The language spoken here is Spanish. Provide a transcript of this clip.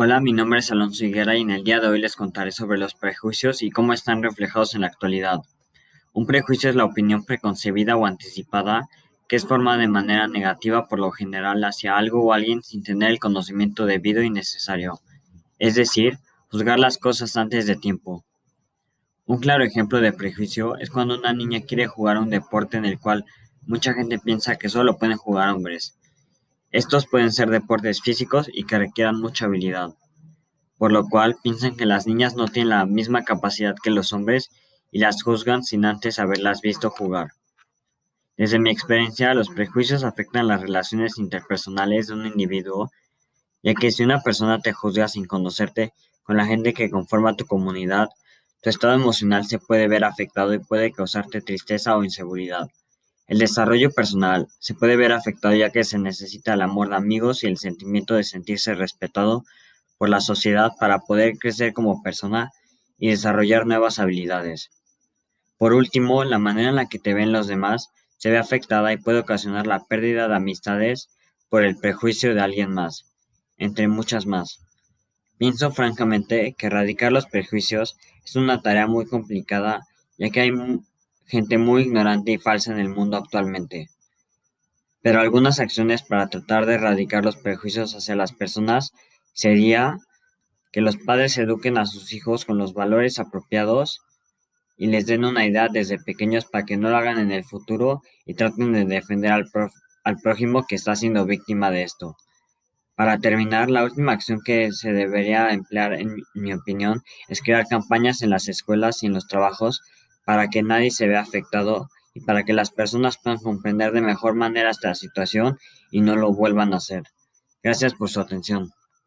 Hola, mi nombre es Alonso Higuera y en el día de hoy les contaré sobre los prejuicios y cómo están reflejados en la actualidad. Un prejuicio es la opinión preconcebida o anticipada que es formada de manera negativa por lo general hacia algo o alguien sin tener el conocimiento debido y necesario, es decir, juzgar las cosas antes de tiempo. Un claro ejemplo de prejuicio es cuando una niña quiere jugar un deporte en el cual mucha gente piensa que solo pueden jugar hombres. Estos pueden ser deportes físicos y que requieran mucha habilidad, por lo cual piensan que las niñas no tienen la misma capacidad que los hombres y las juzgan sin antes haberlas visto jugar. Desde mi experiencia, los prejuicios afectan las relaciones interpersonales de un individuo, ya que si una persona te juzga sin conocerte con la gente que conforma tu comunidad, tu estado emocional se puede ver afectado y puede causarte tristeza o inseguridad. El desarrollo personal se puede ver afectado ya que se necesita el amor de amigos y el sentimiento de sentirse respetado por la sociedad para poder crecer como persona y desarrollar nuevas habilidades. Por último, la manera en la que te ven los demás se ve afectada y puede ocasionar la pérdida de amistades por el prejuicio de alguien más, entre muchas más. Pienso francamente que erradicar los prejuicios es una tarea muy complicada, ya que hay gente muy ignorante y falsa en el mundo actualmente. Pero algunas acciones para tratar de erradicar los prejuicios hacia las personas sería que los padres eduquen a sus hijos con los valores apropiados y les den una idea desde pequeños para que no lo hagan en el futuro y traten de defender al, al prójimo que está siendo víctima de esto. Para terminar, la última acción que se debería emplear, en mi opinión, es crear campañas en las escuelas y en los trabajos para que nadie se vea afectado y para que las personas puedan comprender de mejor manera esta situación y no lo vuelvan a hacer. Gracias por su atención.